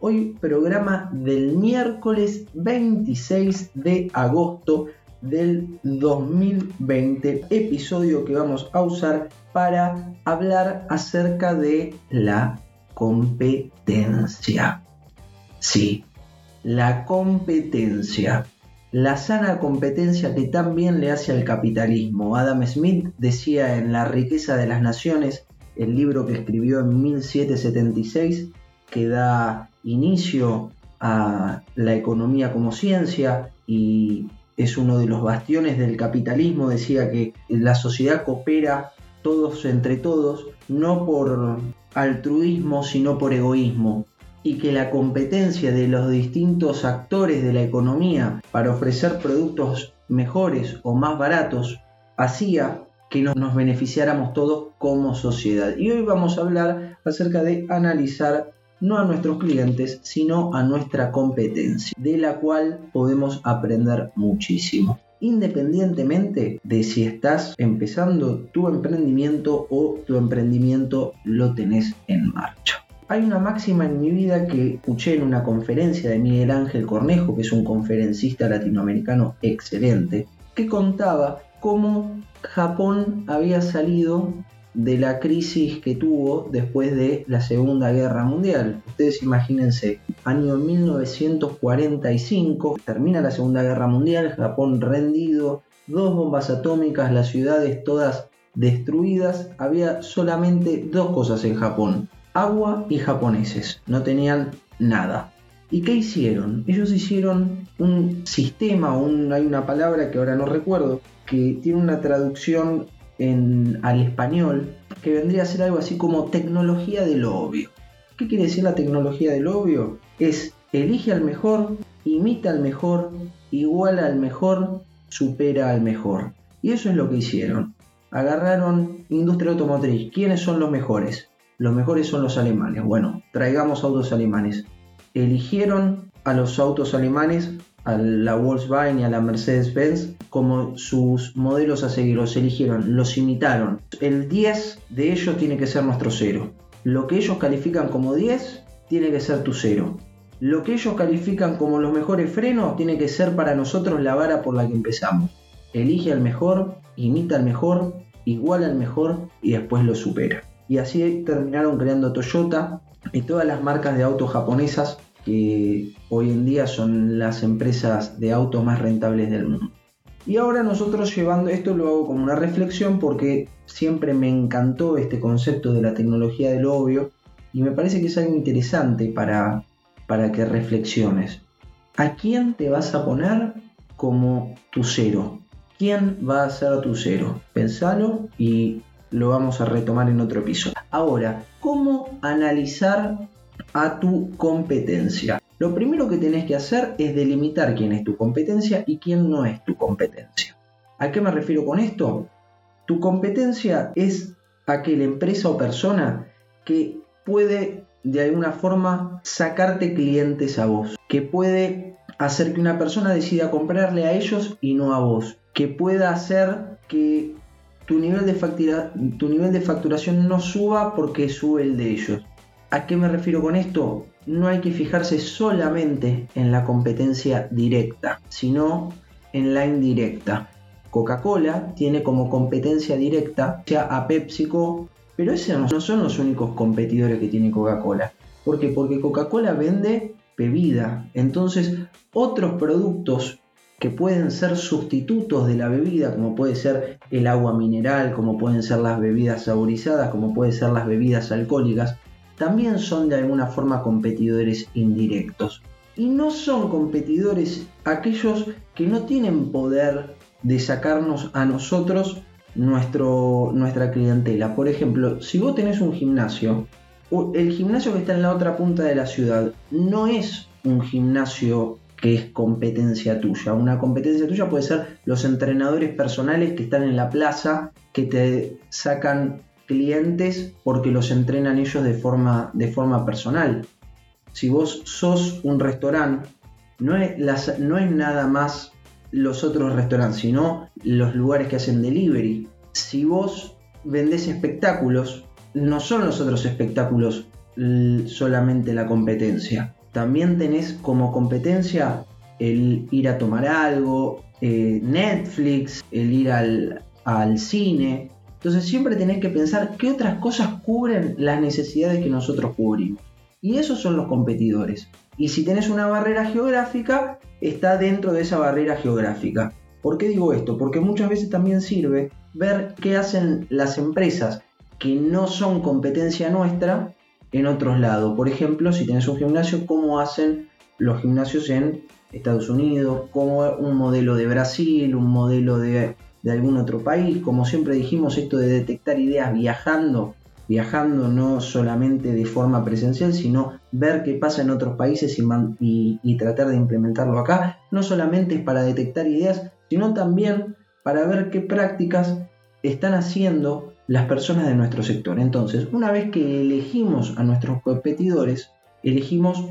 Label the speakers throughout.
Speaker 1: Hoy programa del miércoles 26 de agosto del 2020, episodio que vamos a usar para hablar acerca de la competencia. Sí, la competencia. La sana competencia que también le hace al capitalismo. Adam Smith decía en La riqueza de las naciones, el libro que escribió en 1776, que da inicio a la economía como ciencia y es uno de los bastiones del capitalismo, decía que la sociedad coopera todos entre todos, no por altruismo, sino por egoísmo, y que la competencia de los distintos actores de la economía para ofrecer productos mejores o más baratos hacía que nos beneficiáramos todos como sociedad. Y hoy vamos a hablar acerca de analizar no a nuestros clientes, sino a nuestra competencia, de la cual podemos aprender muchísimo independientemente de si estás empezando tu emprendimiento o tu emprendimiento lo tenés en marcha. Hay una máxima en mi vida que escuché en una conferencia de Miguel Ángel Cornejo, que es un conferencista latinoamericano excelente, que contaba cómo Japón había salido de la crisis que tuvo después de la Segunda Guerra Mundial. Ustedes imagínense, año 1945, termina la Segunda Guerra Mundial, Japón rendido, dos bombas atómicas, las ciudades todas destruidas, había solamente dos cosas en Japón, agua y japoneses, no tenían nada. ¿Y qué hicieron? Ellos hicieron un sistema, hay una palabra que ahora no recuerdo, que tiene una traducción en, al español, que vendría a ser algo así como tecnología del obvio. ¿Qué quiere decir la tecnología del obvio? Es elige al mejor, imita al mejor, iguala al mejor, supera al mejor. Y eso es lo que hicieron. Agarraron industria automotriz. ¿Quiénes son los mejores? Los mejores son los alemanes. Bueno, traigamos autos alemanes. Eligieron a los autos alemanes a la Volkswagen y a la Mercedes-Benz como sus modelos a seguir, los eligieron, los imitaron. El 10 de ellos tiene que ser nuestro cero. Lo que ellos califican como 10 tiene que ser tu cero. Lo que ellos califican como los mejores frenos tiene que ser para nosotros la vara por la que empezamos. Elige al mejor, imita al mejor, iguala al mejor y después lo supera. Y así terminaron creando Toyota y todas las marcas de autos japonesas que hoy en día son las empresas de autos más rentables del mundo. Y ahora nosotros llevando esto lo hago como una reflexión porque siempre me encantó este concepto de la tecnología del obvio y me parece que es algo interesante para, para que reflexiones. ¿A quién te vas a poner como tu cero? ¿Quién va a ser tu cero? Pensalo y lo vamos a retomar en otro episodio. Ahora, ¿cómo analizar a tu competencia. Lo primero que tenés que hacer es delimitar quién es tu competencia y quién no es tu competencia. ¿A qué me refiero con esto? Tu competencia es aquella empresa o persona que puede de alguna forma sacarte clientes a vos, que puede hacer que una persona decida comprarle a ellos y no a vos, que pueda hacer que tu nivel de, tu nivel de facturación no suba porque sube el de ellos. ¿A qué me refiero con esto? No hay que fijarse solamente en la competencia directa, sino en la indirecta. Coca-Cola tiene como competencia directa sea a PepsiCo, pero esos no son los únicos competidores que tiene Coca-Cola. ¿Por qué? Porque Coca-Cola vende bebida. Entonces, otros productos que pueden ser sustitutos de la bebida, como puede ser el agua mineral, como pueden ser las bebidas saborizadas, como pueden ser las bebidas alcohólicas, también son de alguna forma competidores indirectos. Y no son competidores aquellos que no tienen poder de sacarnos a nosotros nuestro, nuestra clientela. Por ejemplo, si vos tenés un gimnasio, el gimnasio que está en la otra punta de la ciudad no es un gimnasio que es competencia tuya. Una competencia tuya puede ser los entrenadores personales que están en la plaza, que te sacan clientes porque los entrenan ellos de forma, de forma personal. Si vos sos un restaurante, no es, no es nada más los otros restaurantes, sino los lugares que hacen delivery. Si vos vendés espectáculos, no son los otros espectáculos solamente la competencia. También tenés como competencia el ir a tomar algo, eh, Netflix, el ir al, al cine. Entonces siempre tenés que pensar qué otras cosas cubren las necesidades que nosotros cubrimos. Y esos son los competidores. Y si tenés una barrera geográfica, está dentro de esa barrera geográfica. ¿Por qué digo esto? Porque muchas veces también sirve ver qué hacen las empresas que no son competencia nuestra en otros lados. Por ejemplo, si tenés un gimnasio, cómo hacen los gimnasios en Estados Unidos, como un modelo de Brasil, un modelo de, de algún otro país. Como siempre dijimos, esto de detectar ideas viajando, viajando no solamente de forma presencial, sino ver qué pasa en otros países y, tratar de implementarlo acá, no solamente es para detectar ideas, sino también para ver qué prácticas están haciendo las personas de nuestro sector. Entonces, una vez que elegimos a nuestros competidores, elegimos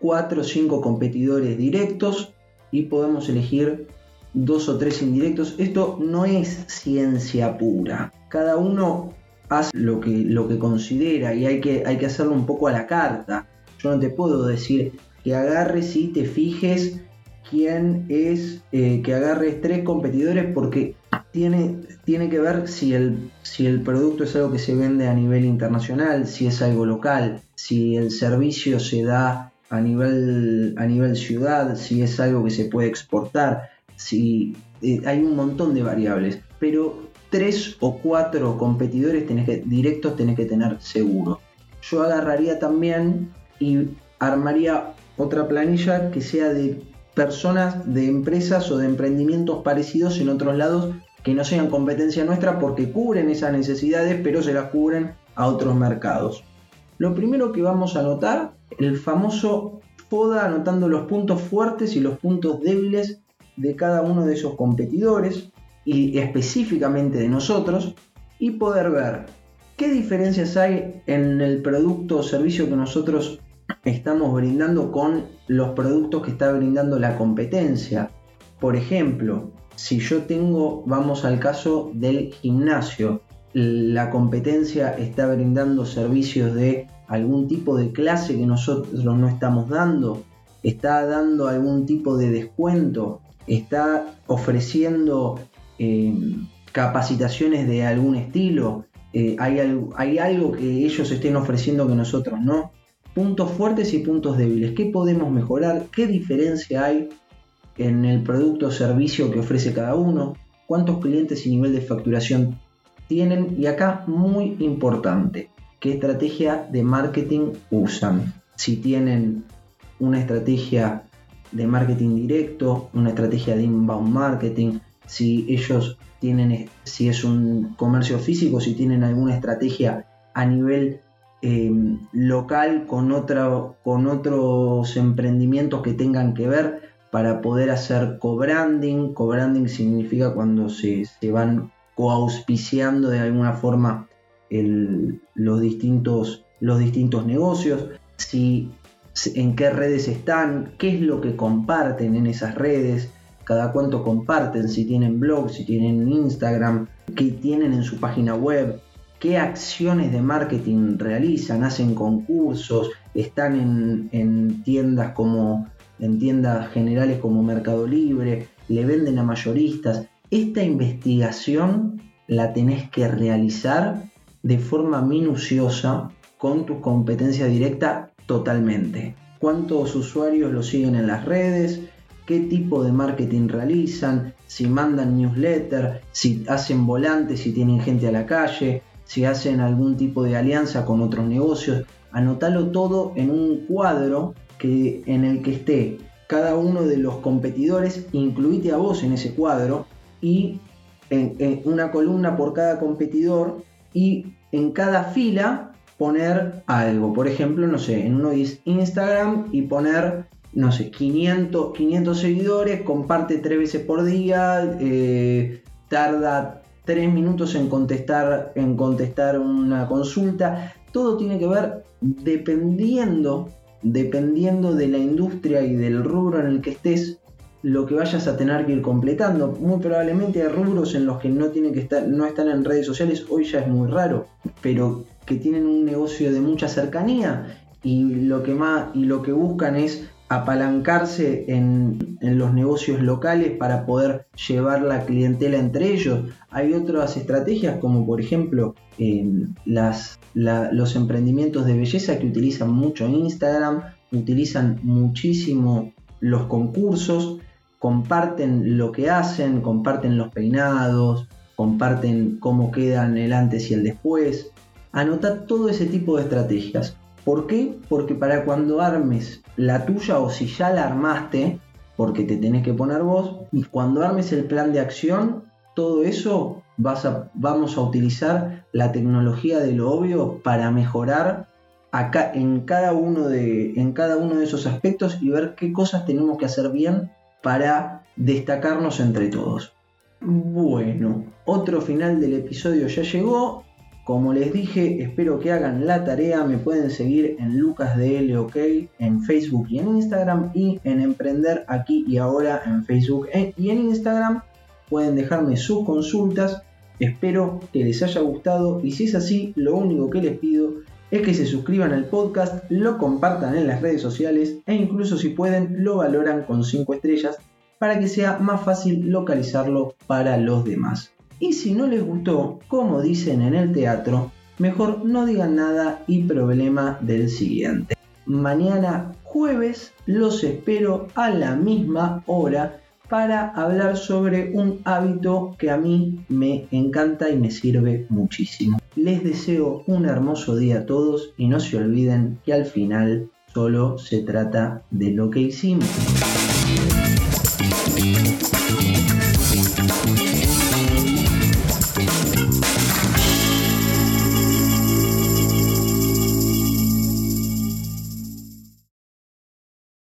Speaker 1: cuatro o cinco competidores directos y podemos elegir dos o tres indirectos. Esto no es ciencia pura. Cada uno hace lo que, lo que considera y hay que, hay que hacerlo un poco a la carta. Yo no te puedo decir que agarres y te fijes quién es, eh, que agarres tres competidores porque tiene, tiene que ver si el, si el producto es algo que se vende a nivel internacional, si es algo local, si el servicio se da a nivel, a nivel ciudad, si es algo que se puede exportar, si eh, hay un montón de variables, pero tres o cuatro competidores tenés que, directos tenés que tener seguro. Yo agarraría también y armaría otra planilla que sea de personas, de empresas o de emprendimientos parecidos en otros lados que no sean competencia nuestra porque cubren esas necesidades, pero se las cubren a otros mercados. Lo primero que vamos a notar, el famoso FODA anotando los puntos fuertes y los puntos débiles de cada uno de esos competidores y específicamente de nosotros y poder ver qué diferencias hay en el producto o servicio que nosotros estamos brindando con los productos que está brindando la competencia. Por ejemplo, si yo tengo, vamos al caso del gimnasio, la competencia está brindando servicios de algún tipo de clase que nosotros no estamos dando, está dando algún tipo de descuento, está ofreciendo eh, capacitaciones de algún estilo, eh, hay, hay algo que ellos estén ofreciendo que nosotros no. Puntos fuertes y puntos débiles. ¿Qué podemos mejorar? ¿Qué diferencia hay en el producto o servicio que ofrece cada uno? ¿Cuántos clientes y nivel de facturación tienen? Y acá, muy importante, ¿qué estrategia de marketing usan? Si tienen una estrategia de marketing directo, una estrategia de inbound marketing, si ellos tienen, si es un comercio físico, si tienen alguna estrategia a nivel em, local con, con otros emprendimientos que tengan que ver para poder hacer co-branding. Co-branding significa cuando se, van coauspiciando de alguna forma los, distintos, los distintos negocios, si, en qué redes están, qué es lo que comparten en esas redes, cada cuánto comparten, si tienen blog, si tienen Instagram, qué tienen en su página web, qué acciones de marketing realizan, hacen concursos, están en, tiendas como en tiendas generales como Mercado Libre, le venden a mayoristas. Esta investigación la tenés que realizar de forma minuciosa con tu competencia directa totalmente. ¿Cuántos usuarios lo siguen en las redes? qué tipo de marketing realizan, si mandan newsletter, si hacen volantes, si tienen gente a la calle, si hacen algún tipo de alianza con otros negocios. Anotalo todo en un cuadro que, en el que esté cada uno de los competidores, incluite a vos en ese cuadro y en, una columna por cada competidor y en cada fila poner algo. Por ejemplo, no sé, en uno es Instagram y poner no sé, 500, 500 seguidores, comparte tres veces por día, eh, tarda tres minutos en contestar, en contestar una consulta. Todo tiene que ver dependiendo, dependiendo de la industria y del rubro en el que estés, lo que vayas a tener que ir completando. Muy probablemente hay rubros en los que no tienen que estar, no están en redes sociales, hoy ya es muy raro, pero que tienen un negocio de mucha cercanía y lo que más y lo que buscan es apalancarse en, los negocios locales para poder llevar la clientela entre ellos. Hay otras estrategias como por ejemplo las, los emprendimientos de belleza que utilizan mucho Instagram, utilizan muchísimo los concursos, comparten lo que hacen, comparten los peinados, comparten cómo quedan el antes y el después. Anota todo ese tipo de estrategias. ¿Por qué? Porque para cuando armes la tuya o si ya la armaste, porque te tenés que poner vos, y cuando armes el plan de acción, todo eso vamos a utilizar la tecnología de lo obvio para mejorar acá en cada uno de, en cada uno de esos aspectos y ver qué cosas tenemos que hacer bien para destacarnos entre todos. Bueno, otro final del episodio ya llegó. Como les dije, espero que hagan la tarea. Me pueden seguir en LucasDLOK en Facebook y en Instagram y en Emprender aquí y ahora en Facebook e- y en Instagram. Pueden dejarme sus consultas. Espero que les haya gustado y si es así, lo único que les pido es que se suscriban al podcast, lo compartan en las redes sociales e incluso si pueden lo valoran con 5 estrellas para que sea más fácil localizarlo para los demás. Y si no les gustó, como dicen en el teatro, mejor no digan nada y problema del siguiente. Mañana jueves los espero a la misma hora para hablar sobre un hábito que a mí me encanta y me sirve muchísimo. Les deseo un hermoso día a todos y no se olviden que al final solo se trata de lo que hicimos.